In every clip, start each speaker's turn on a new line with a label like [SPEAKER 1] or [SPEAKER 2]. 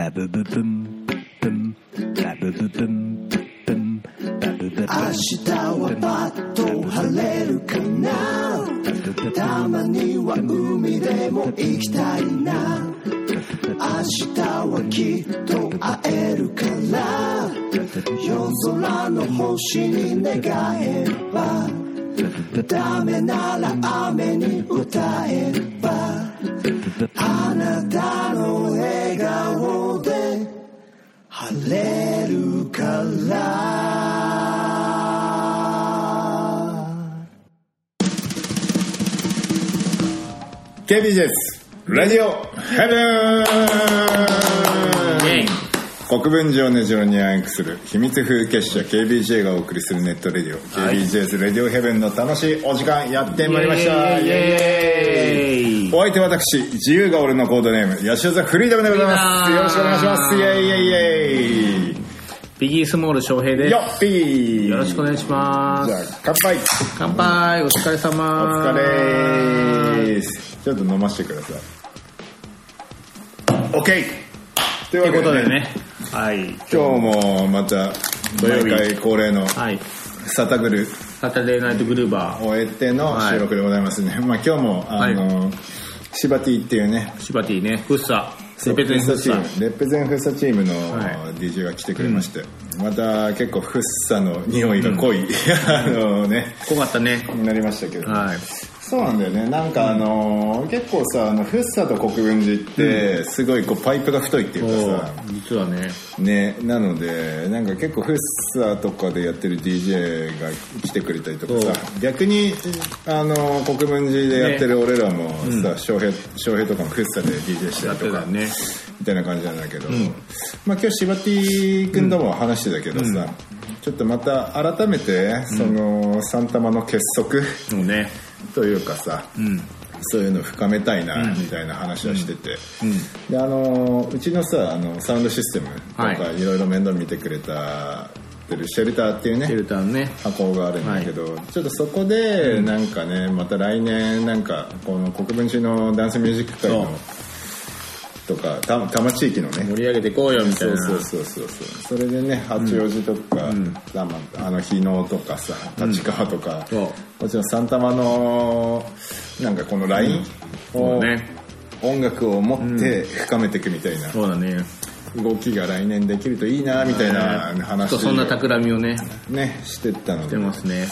[SPEAKER 1] バブブブンブンバブブブンブンバブブブン
[SPEAKER 2] 明日はパッと晴れるかなたまには海でも行きたいな明日はきっと会えるから夜空の星に願えばダメなら雨に歌えばあなたの笑顔れるから。
[SPEAKER 3] ケ KBJ ですラジオヘブン。国分寺を根城に暗躍する秘密風結社 KBJ がお送りするネットレディオ、KBJ's レディオヘブンの楽しいお時間やってまいりました。
[SPEAKER 4] イエーイ
[SPEAKER 3] お相手私自由が俺のコードネーム吉田フリーダムでございます。よろしくお願いします。イエイイエイイエ
[SPEAKER 4] ビギースモール翔平です。
[SPEAKER 3] イよっぴー。
[SPEAKER 4] よろしくお願いしま
[SPEAKER 3] じゃあ
[SPEAKER 4] す
[SPEAKER 3] 乾杯。
[SPEAKER 4] 乾杯。お疲れ様。
[SPEAKER 3] お疲れです。ちょっと飲ませてください。OK という
[SPEAKER 4] ということ
[SPEAKER 3] で
[SPEAKER 4] でね。はい。
[SPEAKER 3] 今日もまた
[SPEAKER 4] 土曜日。
[SPEAKER 3] 恒例の
[SPEAKER 4] はい。
[SPEAKER 3] サタグル。
[SPEAKER 4] サタデーナイトグルーバー。
[SPEAKER 3] を終えての収録でございますね、まあ今日もあの、シバティっていうね。
[SPEAKER 4] シバティね。フッサ。レペゼンフッサ。
[SPEAKER 3] チーム。レペゼンフッサチームの
[SPEAKER 4] はい。
[SPEAKER 3] DJ が来てくれまして、また結構フッサの匂いが濃い、あのね。
[SPEAKER 4] 濃かったね。
[SPEAKER 3] になりましたけど、
[SPEAKER 4] はい
[SPEAKER 3] そうなんだよね。なんかあの結構さあのフッサと国分寺ってすごいこうパイプが太いっていうかさ、
[SPEAKER 4] 実はね。
[SPEAKER 3] ねなのでなんか結構フッサとかでやってる DJ が来てくれたりとかさ逆にあの国分寺でやってる俺らもさ翔、平翔平とかもフッサで DJ した
[SPEAKER 4] や
[SPEAKER 3] りとか
[SPEAKER 4] ね。
[SPEAKER 3] みたいな感じなんだけど、まあ今日柴 T 君とも話してたけどさ、ちょっとまた改めてその、サンタマの結束。
[SPEAKER 4] もうね
[SPEAKER 3] というかさ、
[SPEAKER 4] うん。
[SPEAKER 3] そういうの深めたいなみたいな話はしてて、であのうちのさあのサウンドシステムとか、、
[SPEAKER 4] はい。
[SPEAKER 3] ろいろ面倒見てくれたてるシェルターっていうね
[SPEAKER 4] シェルターね。
[SPEAKER 3] 箱があるんだけど、ちょっとそこでなんかねまた来年なんかこの国分寺のダンスミュージック界のとかた多摩地域のね。
[SPEAKER 4] 盛り上げていこうよみた
[SPEAKER 3] そ
[SPEAKER 4] いうな。
[SPEAKER 3] そうそうそうそうそれでね八王子とか、あまああの日野とかさ立川とか、
[SPEAKER 4] そう。
[SPEAKER 3] もちろんサンタマのなんかこのラインを、
[SPEAKER 4] そうね。
[SPEAKER 3] 音楽を持って深めていくみたいな。
[SPEAKER 4] そうだね。
[SPEAKER 3] 動きが来年できるといいなみたいな話
[SPEAKER 4] とそんな企みをね。
[SPEAKER 3] ねしてったの
[SPEAKER 4] して
[SPEAKER 3] で
[SPEAKER 4] ますね。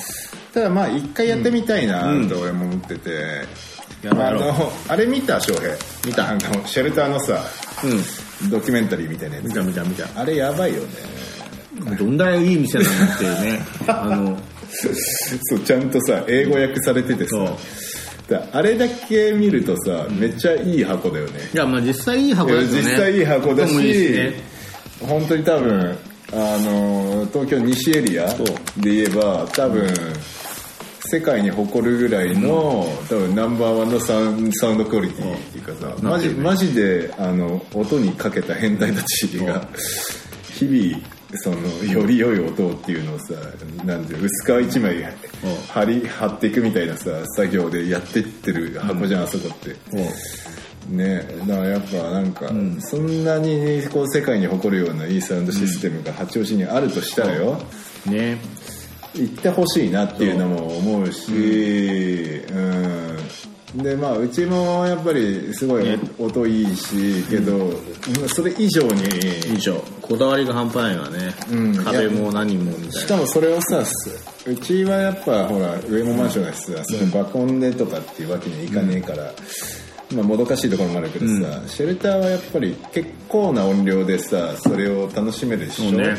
[SPEAKER 3] ただまあ一回やってみたいなと俺も思ってて、あのあれ見た翔平。
[SPEAKER 4] 見た
[SPEAKER 3] あのシェルターのさ
[SPEAKER 4] うん。
[SPEAKER 3] ドキュメンタリーみたいなやつ
[SPEAKER 4] 見た見た見た。
[SPEAKER 3] あれやばいよね。
[SPEAKER 4] どんだけいい店なんだっていうね。あの
[SPEAKER 3] そうちゃんとさ英語訳されててさ。あれだけ見るとさめっちゃいい箱だよね。
[SPEAKER 4] いやまあ実際いい箱だよね。
[SPEAKER 3] 実際いい箱だ
[SPEAKER 4] 音もいい
[SPEAKER 3] し
[SPEAKER 4] しね。
[SPEAKER 3] 本当に多分あの東京西エリアで言えば多分世界に誇るぐらいの多分ナンバーワンのサウンドクオリティっていうかさマジマジであの音にかけた変態たちが日々そのより良い音っていうのをさなんていう薄皮一枚貼り貼っていくみたいなさ作業でやってってる箱じゃん、あそこって。ねだからやっぱなんか、そんなにこう世界に誇るようないいサウンドシステムが八王子にあるとしたらよ、
[SPEAKER 4] ね
[SPEAKER 3] 行ってほしいなっていうのも思うしうん、でまあうちもやっぱりすごい
[SPEAKER 4] ね
[SPEAKER 3] 音いいしけど、それ以上に
[SPEAKER 4] 以上。こだわりが半端ないわね、
[SPEAKER 3] うん。
[SPEAKER 4] 壁も何もみたいな。
[SPEAKER 3] しかもそれをさうちはやっぱほら上もマンションだしさ、その爆音でとかっていうわけにはいかねえから、まあ、もどかしいところもあるけどさ、シェルターはやっぱり結構な音量でさそれを楽しめるでしょ。
[SPEAKER 4] ね。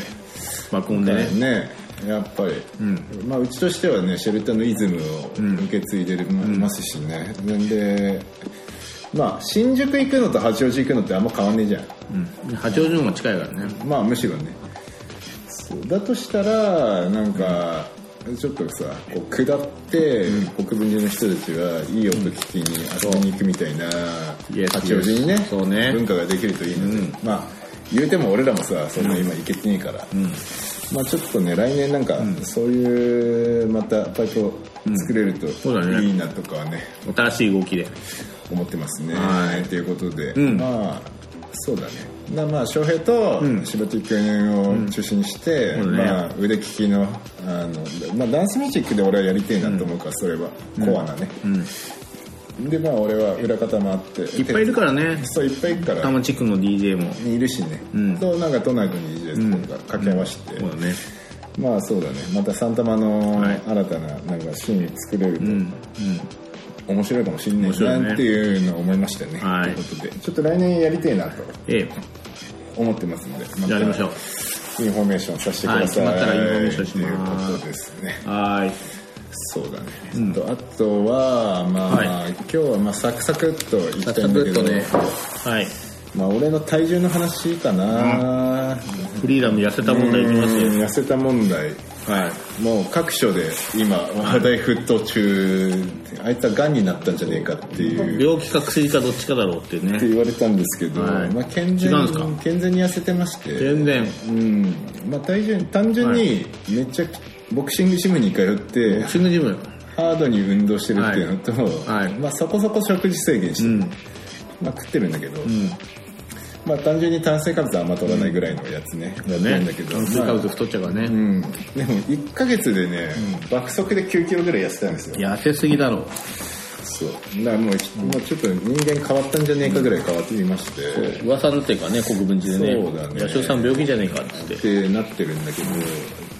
[SPEAKER 4] 爆音でね。
[SPEAKER 3] ねやっぱり、まあ、うちとしてはねシェルターのイズムを受け継いでるますしね、でまあ新宿行くのと八王子行くのってあんま変わんねえじゃん。
[SPEAKER 4] うん。八王子の方が近いからね。
[SPEAKER 3] まあむしろね。そうだとしたらなんかちょっとさこう下って、国分寺の人たちはいい音聞きに遊びに行くみたいな、
[SPEAKER 4] イエス
[SPEAKER 3] 八王子にね
[SPEAKER 4] そうね。
[SPEAKER 3] 文化ができるといいので、まあ言うても俺らもさそんな今行けてねえから、まあちょっとね来年なんかそういうまたパイプを作れるといいなとかはね
[SPEAKER 4] 新しい動きで。
[SPEAKER 3] 思ってますね。
[SPEAKER 4] はい。
[SPEAKER 3] ということで、
[SPEAKER 4] うん。
[SPEAKER 3] まあそうだね。だまあ翔平と
[SPEAKER 4] ん。
[SPEAKER 3] 柴木君を中心にして、まあ、腕利きのあの、まあ、ダンスミュージックで俺はやりたいなと思うから、それは。コアなね、でまあ俺は裏方もあって。
[SPEAKER 4] いっぱいいるからね。
[SPEAKER 3] そういっぱいいるから。
[SPEAKER 4] 多摩地区の DJ も。
[SPEAKER 3] いるしね、
[SPEAKER 4] うん。
[SPEAKER 3] となんか都内の DJ とか掛け合わせて、
[SPEAKER 4] そうだね。
[SPEAKER 3] まあそうだね。またサンタマの
[SPEAKER 4] はい。
[SPEAKER 3] 新たななんかシーン作れると、
[SPEAKER 4] うん。うん。
[SPEAKER 3] 面白いかもしれないなっていうのを思いましたね、
[SPEAKER 4] はい。
[SPEAKER 3] ということで。ちょっと来年やりたいなと
[SPEAKER 4] ええ。
[SPEAKER 3] 思ってますので。また
[SPEAKER 4] やりましょう。
[SPEAKER 3] インフォメーションさせてください、
[SPEAKER 4] はい。決まったらインフォメーションし
[SPEAKER 3] という
[SPEAKER 4] ます
[SPEAKER 3] ことですね。
[SPEAKER 4] はーい
[SPEAKER 3] そうだね、とあとはまあ、
[SPEAKER 4] はい。
[SPEAKER 3] 今日はまあサクサクっといき
[SPEAKER 4] サ
[SPEAKER 3] たいんだけど。
[SPEAKER 4] ね。はい。
[SPEAKER 3] まあ俺の体重の話かな、
[SPEAKER 4] フリーダム痩せた問題いきますよ。
[SPEAKER 3] うん痩せた問題。
[SPEAKER 4] はい。
[SPEAKER 3] もう各所で今話題沸騰中あいつはがんになったんじゃねえかっていう。
[SPEAKER 4] 病気か薬かどっちかだろうっていう
[SPEAKER 3] って
[SPEAKER 4] ね
[SPEAKER 3] 言われたんですけど、
[SPEAKER 4] はい。
[SPEAKER 3] まあ、健全健全に痩せてまして。
[SPEAKER 4] 全然。
[SPEAKER 3] うん。まあ、体重単純にめっちゃボクシングジムに通って
[SPEAKER 4] ボクシングジム。
[SPEAKER 3] ハードに運動してるっていうのと、
[SPEAKER 4] はい。はい。
[SPEAKER 3] まあ、そこそこ食事制限して、
[SPEAKER 4] うん。
[SPEAKER 3] まあ、食ってるんだけど、
[SPEAKER 4] うん。
[SPEAKER 3] まあ、単純に炭水化物あんま取らないぐらいのやつね、
[SPEAKER 4] だね。
[SPEAKER 3] なんだけど、
[SPEAKER 4] 炭水化物
[SPEAKER 3] まあ
[SPEAKER 4] 太っちゃうからね、
[SPEAKER 3] うん、でも1ヶ月でね、爆速で9キロぐらい痩せたんですよ。
[SPEAKER 4] 痩せすぎだろう
[SPEAKER 3] そう。だからもう,、もうちょっと人間変わったんじゃねえかぐらい変わっていまして、
[SPEAKER 4] 噂になってるからね国分寺でね。
[SPEAKER 3] そうだね。
[SPEAKER 4] 八代さん病気じゃねえかっつって。
[SPEAKER 3] ってなってるんだけど、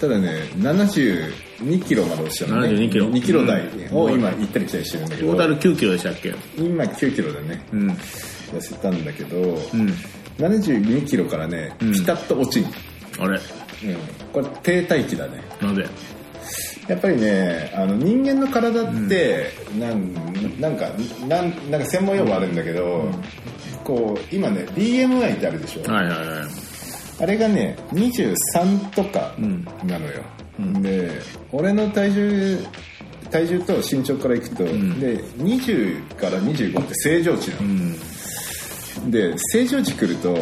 [SPEAKER 3] ただね72キロまで落ちたのね。
[SPEAKER 4] 72キロ。
[SPEAKER 3] 2キロ台を今行ったり来たりしてるんだけど。
[SPEAKER 4] トータル9キロでしたっけ？
[SPEAKER 3] 今9キロでね。
[SPEAKER 4] うん。
[SPEAKER 3] 痩せたんだけど、
[SPEAKER 4] うん。
[SPEAKER 3] 72キロからねピタッと落ちる、
[SPEAKER 4] あれ？
[SPEAKER 3] うん。これ停滞期だね。
[SPEAKER 4] なぜ？
[SPEAKER 3] やっぱりねあの人間の体って、なんなんかなんなんか専門用語あるんだけど、こう今ね BMI ってあるでしょ、
[SPEAKER 4] はいはいはい。
[SPEAKER 3] あれがね23とか
[SPEAKER 4] ん。
[SPEAKER 3] なのよ、で俺の体重体重と身長からいくと、で20から25って正常値なの、
[SPEAKER 4] うん。
[SPEAKER 3] で正常値来ると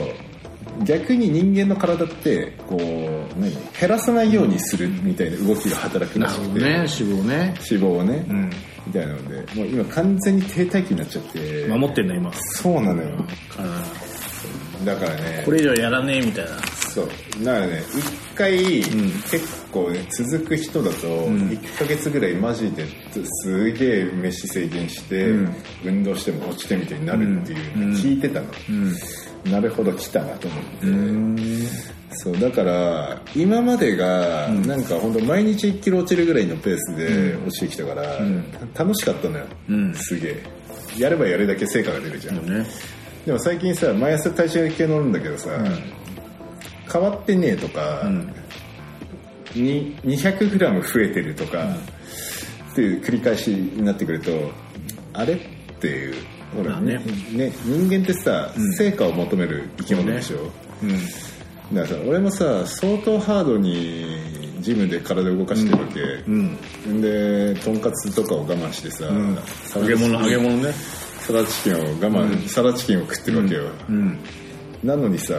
[SPEAKER 3] 逆に人間の体ってこう何減らさないようにするみたいな動きが働くら
[SPEAKER 4] な
[SPEAKER 3] しくて、
[SPEAKER 4] るほどね。脂肪ね。
[SPEAKER 3] 脂肪をね、
[SPEAKER 4] ん。
[SPEAKER 3] みたいなのでもう今完全に停滞期になっちゃって。
[SPEAKER 4] 守ってんだ今。
[SPEAKER 3] そうなのよ。
[SPEAKER 4] から
[SPEAKER 3] だからね。
[SPEAKER 4] これ以上やらねえみたいな。
[SPEAKER 3] そう。だからね一回、結構ね続く人だと1ヶ月ぐらいマジですげえ飯制限して、運動しても落ちてみたいになるっていう聞いてたの、なるほど来たなと思って、そうだから今までがなんか本当毎日1キロ落ちるぐらいのペースで落ちてきたから、楽しかったのよ、
[SPEAKER 4] うん。
[SPEAKER 3] すげえ。やればやるだけ成果が出るじゃん、
[SPEAKER 4] ね。
[SPEAKER 3] でも最近さ毎朝体重計乗るんだけどさ、変わってねえとか、に 200g 増えてるとか、っていう繰り返しになってくるとあれっていうほらねね人間ってさ、成果を求める生き物でしょ、だからさ俺もさ相当ハードにジムで体を動かしてるわけ、
[SPEAKER 4] うん。
[SPEAKER 3] でとんかつとかを我慢してさ、サラダ
[SPEAKER 4] 揚げ物揚げ物ね。
[SPEAKER 3] サラダチキンを我慢、サラダチキンを食ってるわけよ、
[SPEAKER 4] うん。
[SPEAKER 3] なのにさ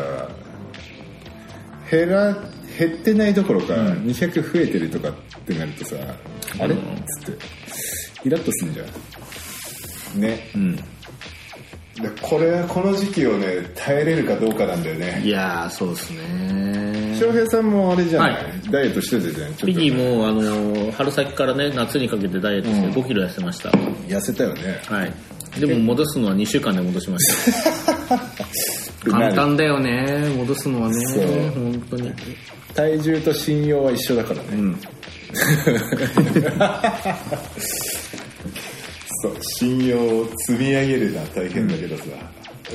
[SPEAKER 3] 減ら減ってないどころか200増えてるとかってなるとさ、あれ？っつって。イラッとすんじゃん。ね。
[SPEAKER 4] うん。
[SPEAKER 3] でこれこの時期をね耐えれるかどうかなんだよね。
[SPEAKER 4] いやーそうですね。
[SPEAKER 3] 翔平さんもあれじゃない、
[SPEAKER 4] は
[SPEAKER 3] ダイエットしてたじゃん
[SPEAKER 4] ピギーもあの春先からね夏にかけてダイエットして5キロ痩せました、
[SPEAKER 3] 痩せたよね。
[SPEAKER 4] はい。でも戻すのは2週間で戻しました。簡単だよね。戻すのはね
[SPEAKER 3] そう。
[SPEAKER 4] 本当に。
[SPEAKER 3] 体重と信用は一緒だからね、
[SPEAKER 4] うん
[SPEAKER 3] そう。信用を積み上げるのは大変だけどさ、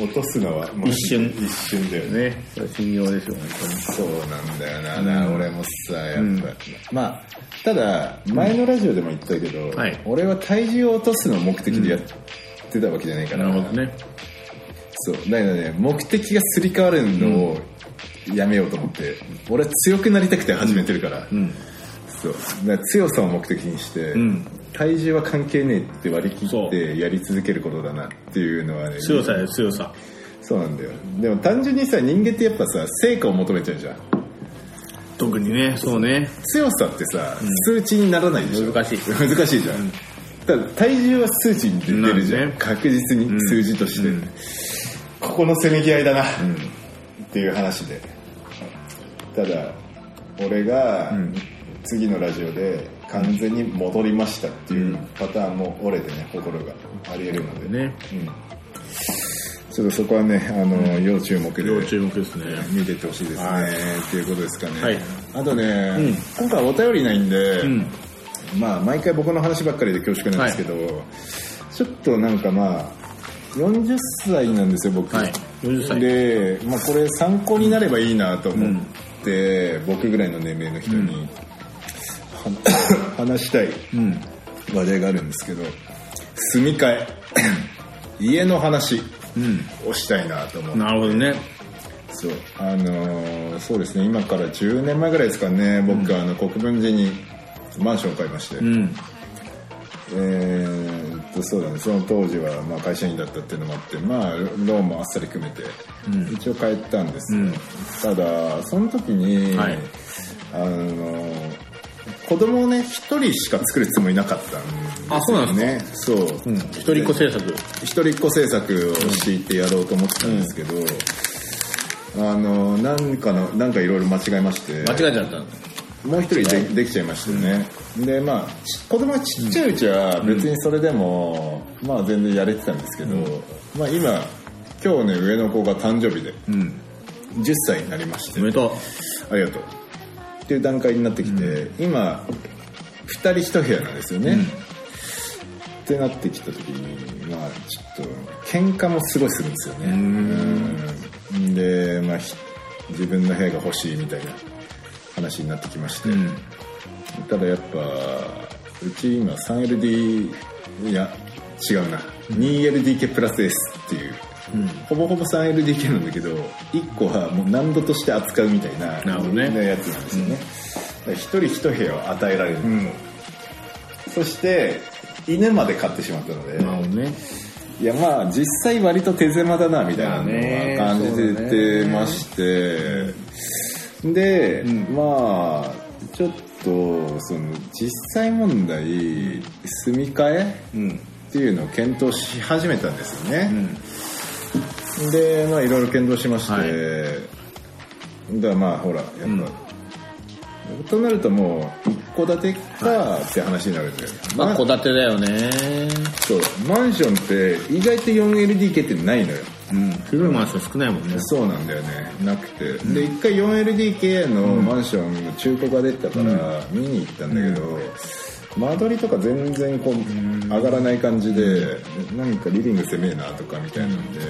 [SPEAKER 3] 落とすのはもう
[SPEAKER 4] 一瞬。
[SPEAKER 3] 一瞬だよね。
[SPEAKER 4] ねそれは信用ですよ本当に。
[SPEAKER 3] そうなんだよな、だから俺もさやっぱ、まあただ前のラジオでも言ったけど、
[SPEAKER 4] はい。
[SPEAKER 3] 俺は体重を落とすのを目的でやってたわけじゃないから、
[SPEAKER 4] なるほどね。
[SPEAKER 3] そう。だからね目的がすり替わるのをやめようと思って、俺は強くなりたくて始めてるから、
[SPEAKER 4] うん
[SPEAKER 3] そう強さを目的にして、
[SPEAKER 4] ん。
[SPEAKER 3] 体重は関係ねえって割り切
[SPEAKER 4] そ
[SPEAKER 3] ってやり続けることだなっていうのはね
[SPEAKER 4] 強さよ強さ。
[SPEAKER 3] そうなんだよ。でも単純にさ人間ってやっぱさ成果を求めちゃうじゃん。
[SPEAKER 4] 特にねそうね。
[SPEAKER 3] 強さってさ、数値にならないでしょ。
[SPEAKER 4] 難しい。
[SPEAKER 3] 難しいじゃん、ただ体重は数値に出るじゃん、
[SPEAKER 4] ね
[SPEAKER 3] 確実に数字として、ここのせめぎ合いだな、っていう話で。ただ俺が次のラジオで完全に戻りましたっていうパターンも折れてね心が。ありえるので。
[SPEAKER 4] ね。
[SPEAKER 3] うん。ちょっとそこはねあの、要注目で
[SPEAKER 4] 要注目ですね。
[SPEAKER 3] 見てってほしいですね、
[SPEAKER 4] はい。
[SPEAKER 3] っていうことですかね、
[SPEAKER 4] はい。
[SPEAKER 3] あとね、
[SPEAKER 4] ん。
[SPEAKER 3] 今回お便りないんで、
[SPEAKER 4] うん。
[SPEAKER 3] まあ毎回僕の話ばっかりで恐縮なんですけど、ちょっとなんかまあ40歳なんですよ僕、
[SPEAKER 4] はい。40歳。
[SPEAKER 3] で、まあ、これ参考になればいいなと思って、僕ぐらいの年齢の人に、は 話したい
[SPEAKER 4] うん
[SPEAKER 3] 話題があるんですけど住み替え 家の話
[SPEAKER 4] うん。
[SPEAKER 3] をしたいなと思って。
[SPEAKER 4] なるほどね。
[SPEAKER 3] そうあのーそうですね今から10年前ぐらいですかね僕、あの国分寺にマンションを買いまして、
[SPEAKER 4] うん。
[SPEAKER 3] えーっとそうだねその当時はまあ会社員だったっていうのもあってまあローンもあっさり組めて、一応帰ったんですよ、
[SPEAKER 4] うん。
[SPEAKER 3] ただその時に、
[SPEAKER 4] はい。
[SPEAKER 3] あのー子供をね一人しか作るつもりなかったんです
[SPEAKER 4] あそうなん
[SPEAKER 3] ねそう、
[SPEAKER 4] うん一人っ子政策。
[SPEAKER 3] 一人っ子政策をしていってやろうと思ってたんですけど、あのなんかのなんかいろいろ間違えまして。
[SPEAKER 4] 間違えちゃったの？
[SPEAKER 3] もう一人でできちゃいましたよね、でまあち子供がちっちゃいうちは別にそれでも、まあ全然やれてたんですけど、まあ今今日ね上の子が誕生日で
[SPEAKER 4] うん。
[SPEAKER 3] 10歳になりまして。
[SPEAKER 4] おめでと
[SPEAKER 3] ありがとうっていう段階になってきて、今2人1部屋なんですよね、ってなってきた時にまあちょっと喧嘩もすごいするんですよね。うん。で、まあ、ひ自分の部屋が欲しいみたいな話になってきまして、
[SPEAKER 4] ううん。
[SPEAKER 3] ただやっぱうち今 3LD いや違うな。2LDK プラス S っていう、ほぼほぼ 3LDK なんだけど1個はもう難度として扱うみたいな
[SPEAKER 4] なるほどね。
[SPEAKER 3] やつなんですよね、だから一人一部屋を与えられる、そして犬まで飼ってしまったので、
[SPEAKER 4] ね。
[SPEAKER 3] いやまあ実際割と手狭だなみたいなのは感じててまして、で、まあちょっとその実際問題住み替え
[SPEAKER 4] うん。
[SPEAKER 3] っていうのを検討し始めたんですよね、でまあいろいろ検討しまして、
[SPEAKER 4] はい。
[SPEAKER 3] だからまあほらやっぱ、となるともう一戸建てかって話になるんだよ、
[SPEAKER 4] まあ戸建てだよね。
[SPEAKER 3] そう。マンションって意外と 4LDK ってないのよ。
[SPEAKER 4] うん。古いマンション少ないもんね。
[SPEAKER 3] そうなんだよね。なくて、で一回 4LDK のマンションの中古が出たから見に行ったんだけど、間取りとか全然こう上がらない感じで、なんかリビング狭えなとかみたいなんで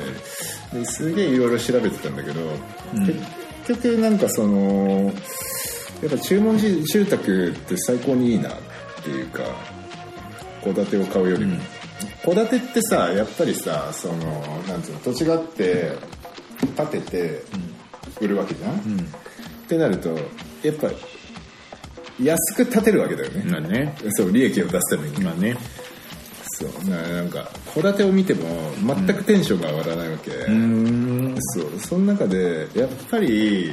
[SPEAKER 3] ですげえいろいろ調べてたんだけど、結局なんかそのやっぱ注文住宅って最高にいいなっていうか戸建てを買うよりも。戸建てってさやっぱりさそのなんていうの土地があって建てて売るわけじゃん、ってなるとやっぱ安く建てるわけだよね、
[SPEAKER 4] まあね。
[SPEAKER 3] そう利益を出すために。
[SPEAKER 4] まあね。
[SPEAKER 3] そう。ななんか戸建てを見ても全くテンションが上がらないわけ、
[SPEAKER 4] うん。
[SPEAKER 3] そう。その中でやっぱり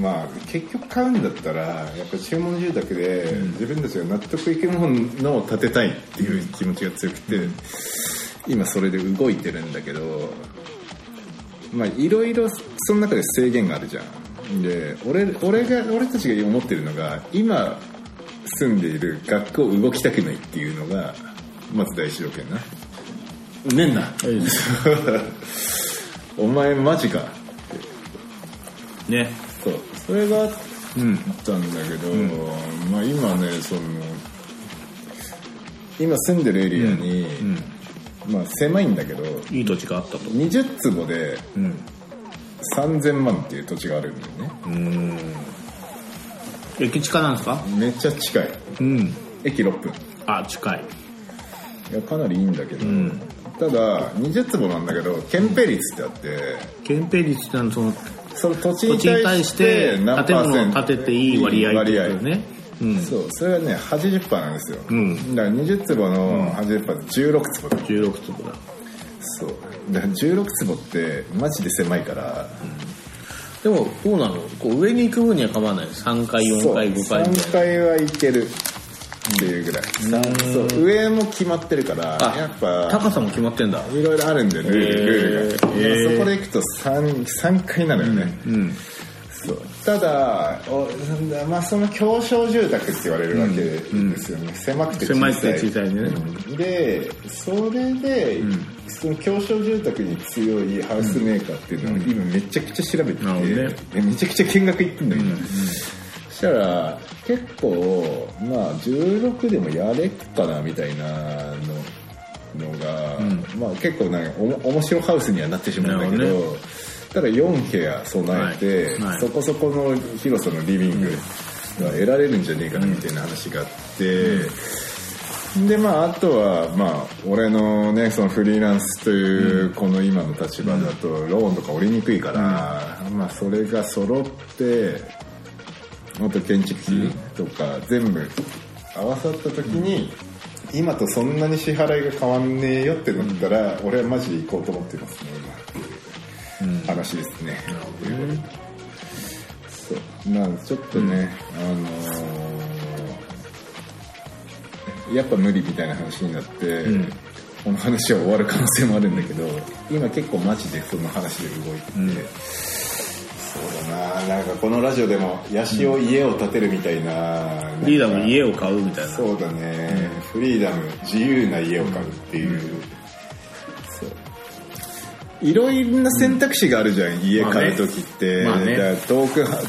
[SPEAKER 3] まあ結局買うんだったらやっぱ注文住宅で自分たちが納得いくものを建てたいっていう気持ちが強くて今それで動いてるんだけどまあいろいろその中で制限があるじゃんで俺俺が俺たちが思ってるのが今住んでいる学校動きたくないっていうのがまず第一条件な。ねんな。お前マジか。
[SPEAKER 4] ね。
[SPEAKER 3] そう。それがあっ
[SPEAKER 4] うん
[SPEAKER 3] たんだけど、まあ今ねその今住んでるエリアに、まあ狭いんだけど
[SPEAKER 4] いい土地があったと。
[SPEAKER 3] 20坪で
[SPEAKER 4] うん
[SPEAKER 3] 3000万っていう土地があるんだよね。
[SPEAKER 4] うん。駅近なんですか？
[SPEAKER 3] めっちゃ近い。
[SPEAKER 4] うん。
[SPEAKER 3] 駅6分。
[SPEAKER 4] あ近い。
[SPEAKER 3] いやかなりいいんだけど、
[SPEAKER 4] ん。
[SPEAKER 3] ただ20坪なんだけど憲兵率ってあって
[SPEAKER 4] 憲兵率ってのはその
[SPEAKER 3] その土地に
[SPEAKER 4] 対
[SPEAKER 3] 対
[SPEAKER 4] し
[SPEAKER 3] して
[SPEAKER 4] 建
[SPEAKER 3] パーセント。
[SPEAKER 4] 物を建てていい割合ってことよねうん。
[SPEAKER 3] そう。それはね80%なんですよ、
[SPEAKER 4] ん。
[SPEAKER 3] だから20坪の80%で16坪だ。
[SPEAKER 4] 16坪だ
[SPEAKER 3] そう。だから16坪ってマジで狭いから、
[SPEAKER 4] でもどうなのこう上に行く分には構わない3階4階5階みたい
[SPEAKER 3] 3階はいけるっていうぐらい、さそう。上も決まってるから
[SPEAKER 4] あ
[SPEAKER 3] やっぱ
[SPEAKER 4] 高さも決まってんだ。
[SPEAKER 3] いろいろあるんだよルールルールが、
[SPEAKER 4] へー。
[SPEAKER 3] そこで行くと 3, 3階なのよね、
[SPEAKER 4] うん
[SPEAKER 3] ただお、まあ、その狭小住宅って言われるわけですよね、狭くて小さい。
[SPEAKER 4] 狭くて小さいね。
[SPEAKER 3] うんでそれで、その狭小住宅に強いハウスメーカーっていうのを今めちゃくちゃ調べてて、
[SPEAKER 4] ね。
[SPEAKER 3] でめちゃくちゃ見学行ってんだよ、そしたら結構まあ16でもやれっかなみたいなののが、まあ結構なんかおも面白ハウスにはなってしまうんだけどただ4部屋備えて、
[SPEAKER 4] はい。はい。
[SPEAKER 3] そこそこの広さのリビングが得られるんじゃねえかなみたいな話があって、でまああとはまあ俺のねそのフリーランスというこの今の立場だとローンとか降りにくいから、まあそれが揃ってあと建築費とか全部合わさった時に今とそんなに支払いが変わんねえよってなったら俺はマジで行こうと思ってますね今話ですね。そう。まあちょっとね、あのーやっぱ無理みたいな話になって、この話は終わる可能性もあるんだけど今結構マジでその話で動いてて、そうだななんかこのラジオでもヤシオ家を建てるみたいな,、
[SPEAKER 4] リーダーの家を買うみたいな。
[SPEAKER 3] そうだね、フリーダム自由な家を買うっていういろいろな選択肢があるじゃん、家買う時って、
[SPEAKER 4] まあね。
[SPEAKER 3] だから遠くは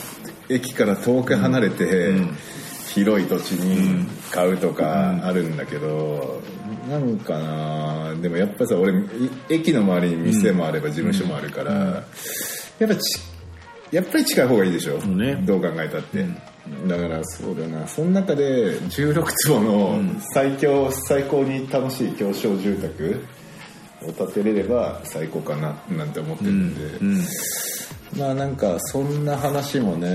[SPEAKER 3] 駅から遠く離れて、広い土地に買うとかあるんだけど、なんかなでもやっぱさ俺い駅の周りに店もあれば事務所もあるから、やっぱちやっぱり近い方がいいでしょ、
[SPEAKER 4] うね。
[SPEAKER 3] どう考えたって、だからそうだな。その中で16坪の最強、最高に楽しい狭小住宅を建てれれば最高かななんて思ってるんで、まあなんかそんな話もね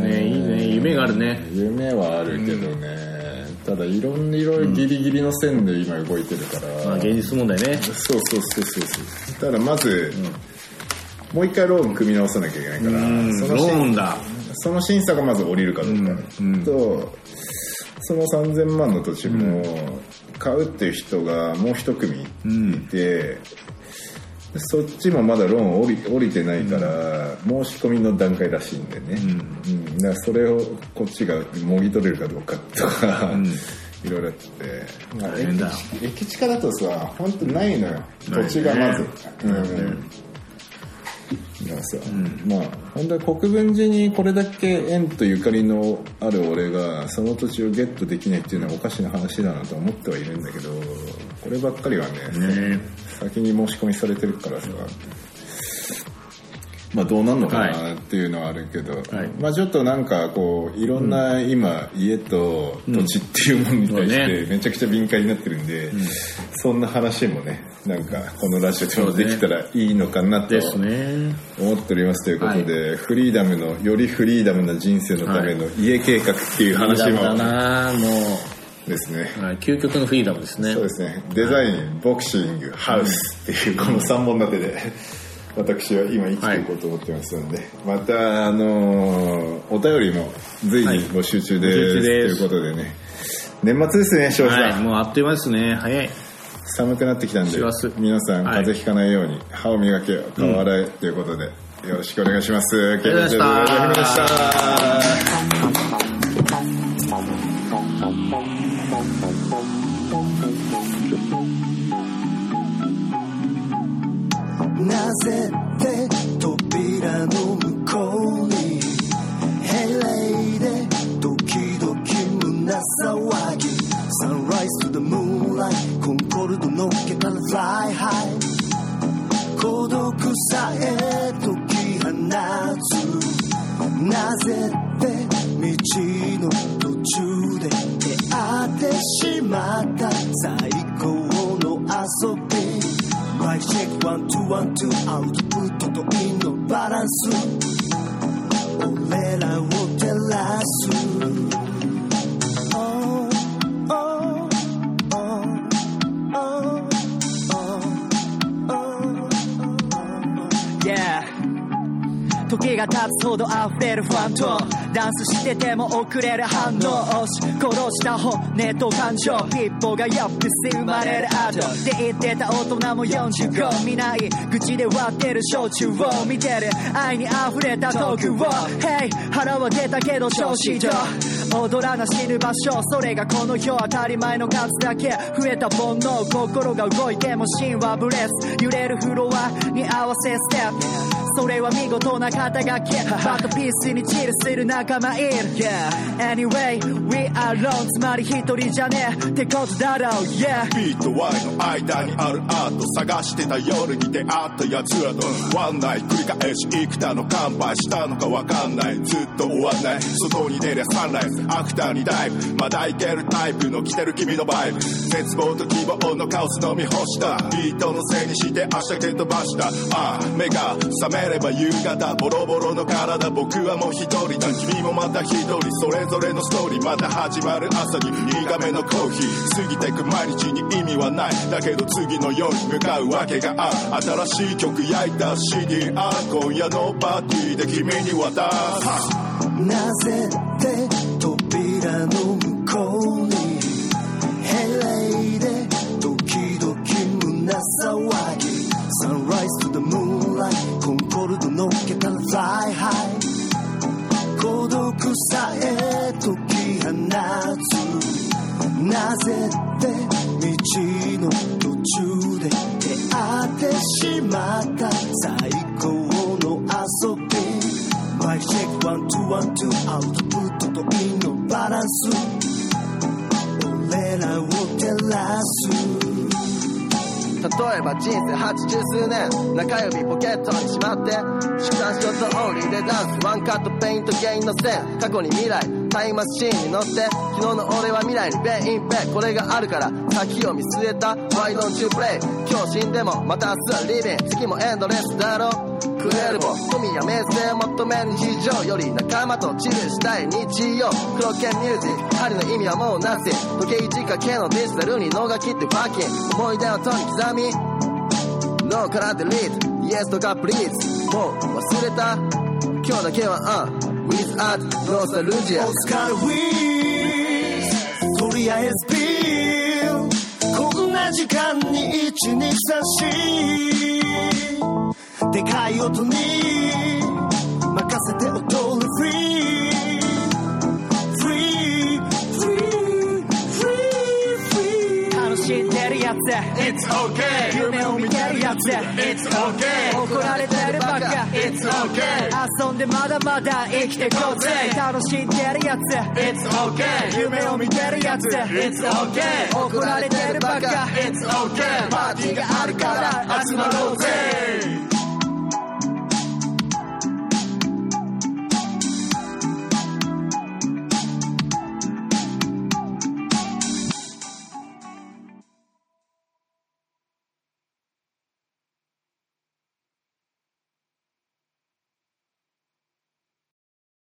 [SPEAKER 4] ねいいね。夢があるね。
[SPEAKER 3] 夢はあるけどね、ただいろんないろいろギリギリの線で今動いてるから、
[SPEAKER 4] まあ現実問題ね。
[SPEAKER 3] そうそうそうそうそう。ただまず、もう一回ローン組み直さなきゃいけないから、
[SPEAKER 4] うん。
[SPEAKER 3] その
[SPEAKER 4] ローンだ。
[SPEAKER 3] その審査がまず降りるかどうか、とその3000万の土地も買うっていう人がもう一組いて、そっちもまだローン降り降りてないから、申し込みの段階らしいんでね、うん。だからそれをこっちがもぎ取れるかどうかとか、いろいろあって、まあ、駅駅近だとさ本当ないのよ。土地がまず、うんだからさ、まあ本当は国分寺にこれだけ縁とゆかりのある俺がその土地をゲットできないっていうのはおかしな話だなと思ってはいるんだけどこればっかりはね
[SPEAKER 4] ね。
[SPEAKER 3] 先に申し込みされてるからさまあどうなんのかなっていうのはあるけど、
[SPEAKER 4] はい。
[SPEAKER 3] まあちょっとなんかこういろんな今家と土地っていうものに対してめちゃくちゃ敏感になってるんで、そんな話もねなんかこのラジオでもできたらいいのかなと思っておりますということで、フリーダムのよりフリーダムな人生のための家計画っていう話も
[SPEAKER 4] だなも
[SPEAKER 3] ですね、
[SPEAKER 4] う、はい、究極のフリーダムですね。
[SPEAKER 3] そうですね。デザインボクシングハウスっていうこの3本立てで私は今生きていこうと思ってますので、またあのーお便りも随時募集中です,、
[SPEAKER 4] 募集中です。
[SPEAKER 3] ということでね。年末ですね庄司さん、
[SPEAKER 4] はいもうあっという間ですね。早い。
[SPEAKER 3] 寒くなってきたんで皆さん
[SPEAKER 4] はい。
[SPEAKER 3] 風邪ひかないように歯を磨けよ顔洗えということで、よろしくお願いします。あり
[SPEAKER 4] がとうございました。
[SPEAKER 2] なぜっワンツーワンツーアウトプットとインのバランス俺らを
[SPEAKER 5] が経つほど溢れるファンとダンスしてても遅れる反応押し殺した骨と感情一歩がやっぱ生まれる後で言ってた大人も45見ない口で割ってる焼酎を見てる。愛に溢れたトークを。Hey 腹は出たけど調子と踊らな死ぬ場所それがこの世当たり前の数だけ。増えた煩悩心が動いても芯はブレス。揺れるフロアに合わせステップ。それは見事な肩書き。バトピースにチルする仲間いる。Anyway we are alone. つまり一人じゃねえ。ってことだろう。Yeah.
[SPEAKER 6] ビート Y の間にあるアート探してた夜に出会った奴らとワンナイ繰り返し幾多の乾杯したのかわかんない。ずっと終わんない。外に出りゃサンライズアフターにダイブ。まだいけるタイプの来てる君のバイブ。絶望と希望のカオス飲み干した。ビートのせいにして明日蹴飛ばした。ああ目が覚めれば夕方ボロボロの体僕はもう一人だ君もまた一人それぞれのストーリー。また始まる朝に苦めのコーヒー。過ぎてく毎日に意味はない。だけど次の夜に向かうわけがある。新しい曲焼いた CD あ今夜のパーティーで君に渡す。
[SPEAKER 2] なぜって扉の向こうにって道の途中で出会ってしまった最高の遊び。マイチェックワンツーワンツーアウトプットとインのバランス。俺らを照らす。
[SPEAKER 7] 例えば人生八十数年。中指ポケットにしまって。主観ショットオンリーでダンス。ワンカットペイントゲインの線過去に未来。タイムマシーンに乗って昨日の俺は未来にペインペこれがあるから先を見据えた Why don't you play? 今日死んでもまた明日はリビン次もエンドレスだろ。クエルボ富や名声を求める日常より仲間とチルしたい日曜。黒剣ミュージック針の意味はもうなし。時計仕掛けのデジタルに脳が切ってファッキン思い出をとに刻み。脳からデリート。イエスとかプリーズ。もう忘れた。今日だけはうん。With art ノスタルジア
[SPEAKER 2] オスカルウィーとりあえずビールこんな時間に一日差し。でかい音に任せて
[SPEAKER 5] おくでるや。つ
[SPEAKER 6] It's okay.
[SPEAKER 5] 夢を見てるやつ
[SPEAKER 6] It's okay.
[SPEAKER 5] 怒られてるばっか。
[SPEAKER 6] It's okay.
[SPEAKER 5] 遊んでまだまだ生きてこうぜ。楽しんでるやつ
[SPEAKER 6] It's okay.
[SPEAKER 5] 夢を見てるやつ
[SPEAKER 6] It's okay.
[SPEAKER 5] 怒られてるばっか。
[SPEAKER 6] It's okay. パーティーがあるから集まろうぜ